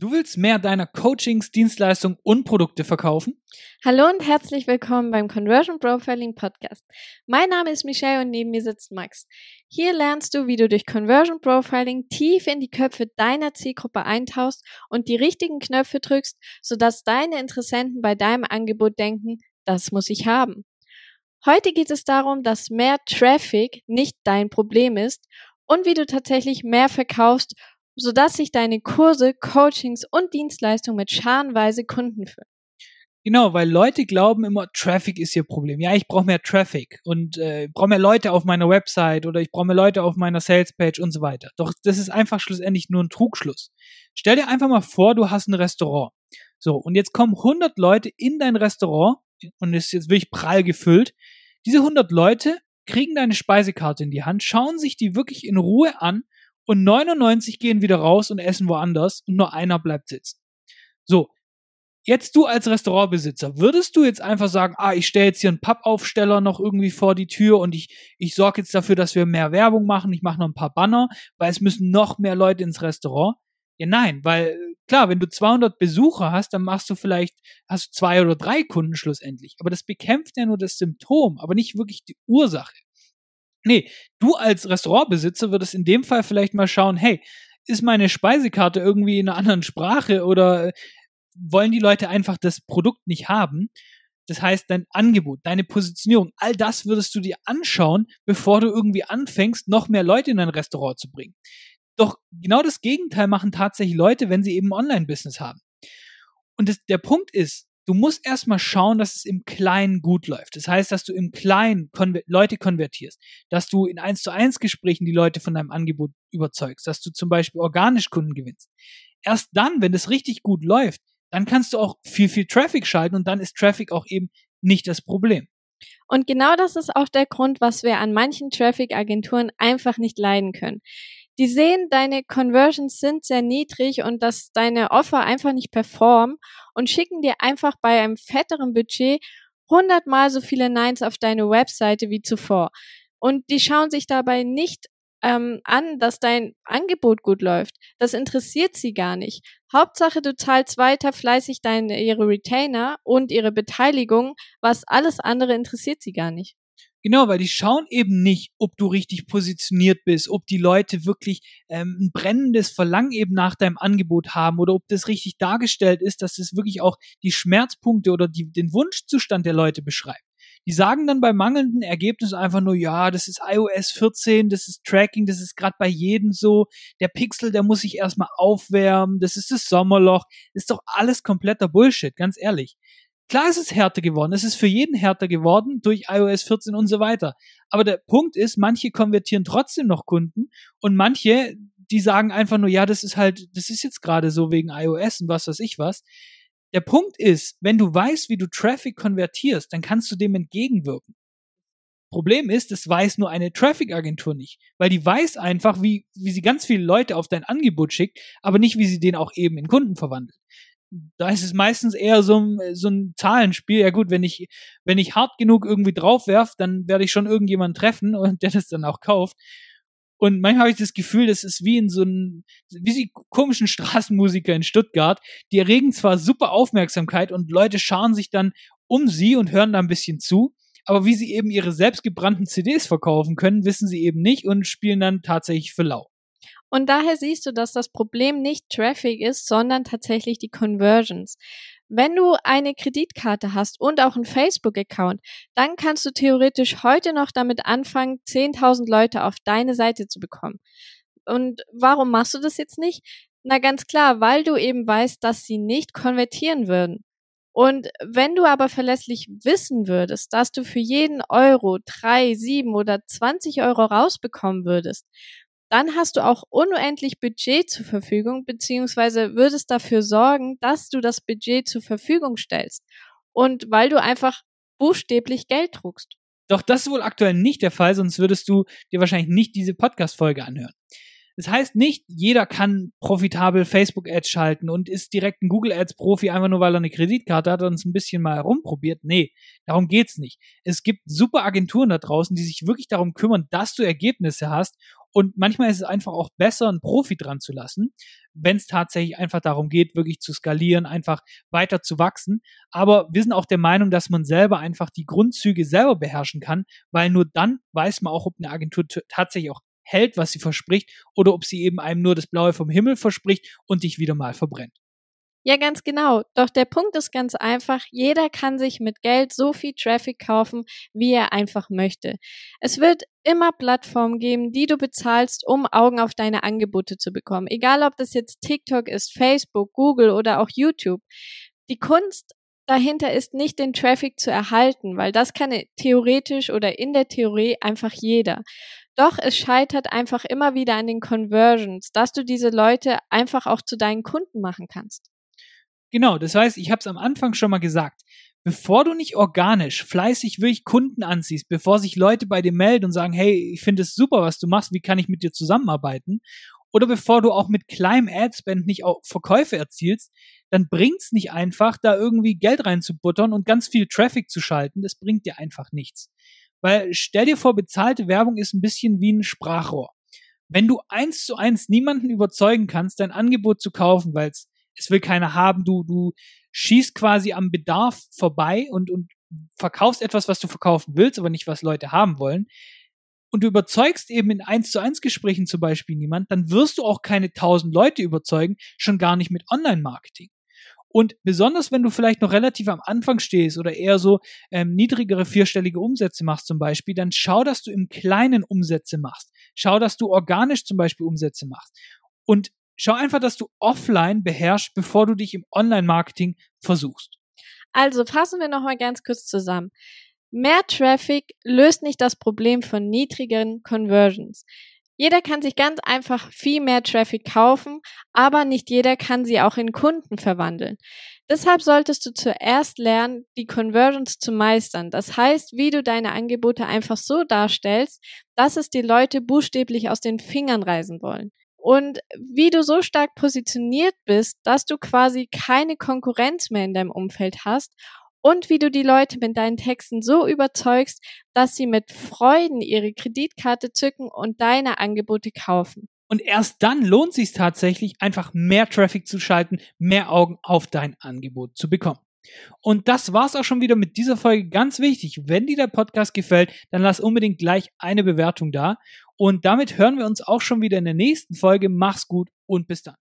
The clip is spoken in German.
Du willst mehr deiner Coachings, Dienstleistungen und Produkte verkaufen? Hallo und herzlich willkommen beim Conversion Profiling Podcast. Mein Name ist Michelle und neben mir sitzt Max. Hier lernst du, wie du durch Conversion Profiling tief in die Köpfe deiner Zielgruppe eintauchst und die richtigen Knöpfe drückst, sodass deine Interessenten bei deinem Angebot denken, das muss ich haben. Heute geht es darum, dass mehr Traffic nicht dein Problem ist und wie du tatsächlich mehr verkaufst sodass sich deine Kurse, Coachings und Dienstleistungen mit scharenweise Kunden füllen. Genau, weil Leute glauben immer, Traffic ist ihr Problem. Ja, ich brauche mehr Traffic und äh, brauche mehr Leute auf meiner Website oder ich brauche mehr Leute auf meiner Salespage und so weiter. Doch das ist einfach schlussendlich nur ein Trugschluss. Stell dir einfach mal vor, du hast ein Restaurant. So, und jetzt kommen 100 Leute in dein Restaurant und ist jetzt wirklich prall gefüllt. Diese 100 Leute kriegen deine Speisekarte in die Hand, schauen sich die wirklich in Ruhe an und 99 gehen wieder raus und essen woanders und nur einer bleibt sitzen. So, jetzt du als Restaurantbesitzer, würdest du jetzt einfach sagen, ah, ich stelle jetzt hier einen Pappaufsteller noch irgendwie vor die Tür und ich, ich sorge jetzt dafür, dass wir mehr Werbung machen, ich mache noch ein paar Banner, weil es müssen noch mehr Leute ins Restaurant? Ja, nein, weil klar, wenn du 200 Besucher hast, dann machst du vielleicht, hast du zwei oder drei Kunden schlussendlich. Aber das bekämpft ja nur das Symptom, aber nicht wirklich die Ursache. Nee, du als Restaurantbesitzer würdest in dem Fall vielleicht mal schauen, hey, ist meine Speisekarte irgendwie in einer anderen Sprache oder äh, wollen die Leute einfach das Produkt nicht haben? Das heißt, dein Angebot, deine Positionierung, all das würdest du dir anschauen, bevor du irgendwie anfängst, noch mehr Leute in dein Restaurant zu bringen. Doch genau das Gegenteil machen tatsächlich Leute, wenn sie eben Online-Business haben. Und das, der Punkt ist, du musst erstmal schauen, dass es im Kleinen gut läuft. Das heißt, dass du im Kleinen konver Leute konvertierst, dass du in 1 zu 1 Gesprächen die Leute von deinem Angebot überzeugst, dass du zum Beispiel organisch Kunden gewinnst. Erst dann, wenn es richtig gut läuft, dann kannst du auch viel, viel Traffic schalten und dann ist Traffic auch eben nicht das Problem. Und genau das ist auch der Grund, was wir an manchen Traffic-Agenturen einfach nicht leiden können die sehen, deine Conversions sind sehr niedrig und dass deine Offer einfach nicht performen und schicken dir einfach bei einem fetteren Budget hundertmal so viele Nines auf deine Webseite wie zuvor. Und die schauen sich dabei nicht ähm, an, dass dein Angebot gut läuft. Das interessiert sie gar nicht. Hauptsache, du zahlst weiter fleißig deine, ihre Retainer und ihre Beteiligung. Was alles andere interessiert sie gar nicht. Genau, weil die schauen eben nicht, ob du richtig positioniert bist, ob die Leute wirklich ähm, ein brennendes Verlangen eben nach deinem Angebot haben oder ob das richtig dargestellt ist, dass das wirklich auch die Schmerzpunkte oder die, den Wunschzustand der Leute beschreibt. Die sagen dann bei mangelnden Ergebnissen einfach nur, ja, das ist iOS 14, das ist Tracking, das ist gerade bei jedem so. Der Pixel, der muss sich erstmal aufwärmen, das ist das Sommerloch. Ist doch alles kompletter Bullshit, ganz ehrlich. Klar ist es härter geworden. Es ist für jeden härter geworden durch iOS 14 und so weiter. Aber der Punkt ist, manche konvertieren trotzdem noch Kunden und manche, die sagen einfach nur, ja, das ist halt, das ist jetzt gerade so wegen iOS und was weiß ich was. Der Punkt ist, wenn du weißt, wie du Traffic konvertierst, dann kannst du dem entgegenwirken. Problem ist, das weiß nur eine Traffic-Agentur nicht, weil die weiß einfach, wie, wie sie ganz viele Leute auf dein Angebot schickt, aber nicht, wie sie den auch eben in Kunden verwandelt da ist es meistens eher so, ein, so ein Zahlenspiel. Ja gut, wenn ich, wenn ich hart genug irgendwie drauf werf, dann werde ich schon irgendjemanden treffen und der das dann auch kauft. Und manchmal habe ich das Gefühl, das ist wie in so einem, wie die komischen Straßenmusiker in Stuttgart. Die erregen zwar super Aufmerksamkeit und Leute scharen sich dann um sie und hören da ein bisschen zu. Aber wie sie eben ihre selbstgebrannten CDs verkaufen können, wissen sie eben nicht und spielen dann tatsächlich für lau. Und daher siehst du, dass das Problem nicht Traffic ist, sondern tatsächlich die Conversions. Wenn du eine Kreditkarte hast und auch einen Facebook-Account, dann kannst du theoretisch heute noch damit anfangen, 10.000 Leute auf deine Seite zu bekommen. Und warum machst du das jetzt nicht? Na ganz klar, weil du eben weißt, dass sie nicht konvertieren würden. Und wenn du aber verlässlich wissen würdest, dass du für jeden Euro drei, sieben oder zwanzig Euro rausbekommen würdest dann hast du auch unendlich Budget zur Verfügung, beziehungsweise würdest dafür sorgen, dass du das Budget zur Verfügung stellst. Und weil du einfach buchstäblich Geld druckst. Doch das ist wohl aktuell nicht der Fall, sonst würdest du dir wahrscheinlich nicht diese Podcast-Folge anhören. Das heißt nicht, jeder kann profitabel Facebook-Ads schalten und ist direkt ein Google-Ads-Profi, einfach nur weil er eine Kreditkarte hat und es ein bisschen mal herumprobiert. Nee, darum geht's nicht. Es gibt super Agenturen da draußen, die sich wirklich darum kümmern, dass du Ergebnisse hast Und manchmal ist es einfach auch besser, einen Profi dran zu lassen, wenn es tatsächlich einfach darum geht, wirklich zu skalieren, einfach weiter zu wachsen. Aber wir sind auch der Meinung, dass man selber einfach die Grundzüge selber beherrschen kann, weil nur dann weiß man auch, ob eine Agentur tatsächlich auch hält, was sie verspricht, oder ob sie eben einem nur das Blaue vom Himmel verspricht und dich wieder mal verbrennt. Ja, ganz genau. Doch der Punkt ist ganz einfach. Jeder kann sich mit Geld so viel Traffic kaufen, wie er einfach möchte. Es wird immer Plattformen geben, die du bezahlst, um Augen auf deine Angebote zu bekommen. Egal, ob das jetzt TikTok ist, Facebook, Google oder auch YouTube. Die Kunst dahinter ist nicht den Traffic zu erhalten, weil das kann theoretisch oder in der Theorie einfach jeder. Doch es scheitert einfach immer wieder an den Conversions, dass du diese Leute einfach auch zu deinen Kunden machen kannst. Genau, das heißt, ich habe es am Anfang schon mal gesagt. Bevor du nicht organisch, fleißig wirklich Kunden anziehst, bevor sich Leute bei dir melden und sagen, hey, ich finde es super, was du machst, wie kann ich mit dir zusammenarbeiten? Oder bevor du auch mit kleinem Adspend nicht auch Verkäufe erzielst, dann bringt's nicht einfach, da irgendwie Geld reinzubuttern und ganz viel Traffic zu schalten. Das bringt dir einfach nichts. Weil stell dir vor, bezahlte Werbung ist ein bisschen wie ein Sprachrohr. Wenn du eins zu eins niemanden überzeugen kannst, dein Angebot zu kaufen, weil es es will keiner haben, du, du schießt quasi am Bedarf vorbei und, und verkaufst etwas, was du verkaufen willst, aber nicht, was Leute haben wollen, und du überzeugst eben in eins zu eins Gesprächen zum Beispiel niemand, dann wirst du auch keine tausend Leute überzeugen, schon gar nicht mit Online-Marketing. Und besonders wenn du vielleicht noch relativ am Anfang stehst oder eher so ähm, niedrigere vierstellige Umsätze machst zum Beispiel, dann schau, dass du im Kleinen Umsätze machst. Schau, dass du organisch zum Beispiel Umsätze machst. Und schau einfach, dass du offline beherrschst, bevor du dich im Online-Marketing versuchst. Also fassen wir nochmal ganz kurz zusammen. Mehr Traffic löst nicht das Problem von niedrigeren Conversions. Jeder kann sich ganz einfach viel mehr Traffic kaufen, aber nicht jeder kann sie auch in Kunden verwandeln. Deshalb solltest du zuerst lernen, die Conversions zu meistern. Das heißt, wie du deine Angebote einfach so darstellst, dass es die Leute buchstäblich aus den Fingern reißen wollen und wie du so stark positioniert bist, dass du quasi keine Konkurrenz mehr in deinem Umfeld hast und wie du die Leute mit deinen Texten so überzeugst, dass sie mit Freuden ihre Kreditkarte zücken und deine Angebote kaufen. Und erst dann lohnt sich tatsächlich, einfach mehr Traffic zu schalten, mehr Augen auf dein Angebot zu bekommen. Und das war's auch schon wieder mit dieser Folge. Ganz wichtig, wenn dir der Podcast gefällt, dann lass unbedingt gleich eine Bewertung da. Und damit hören wir uns auch schon wieder in der nächsten Folge. Mach's gut und bis dann.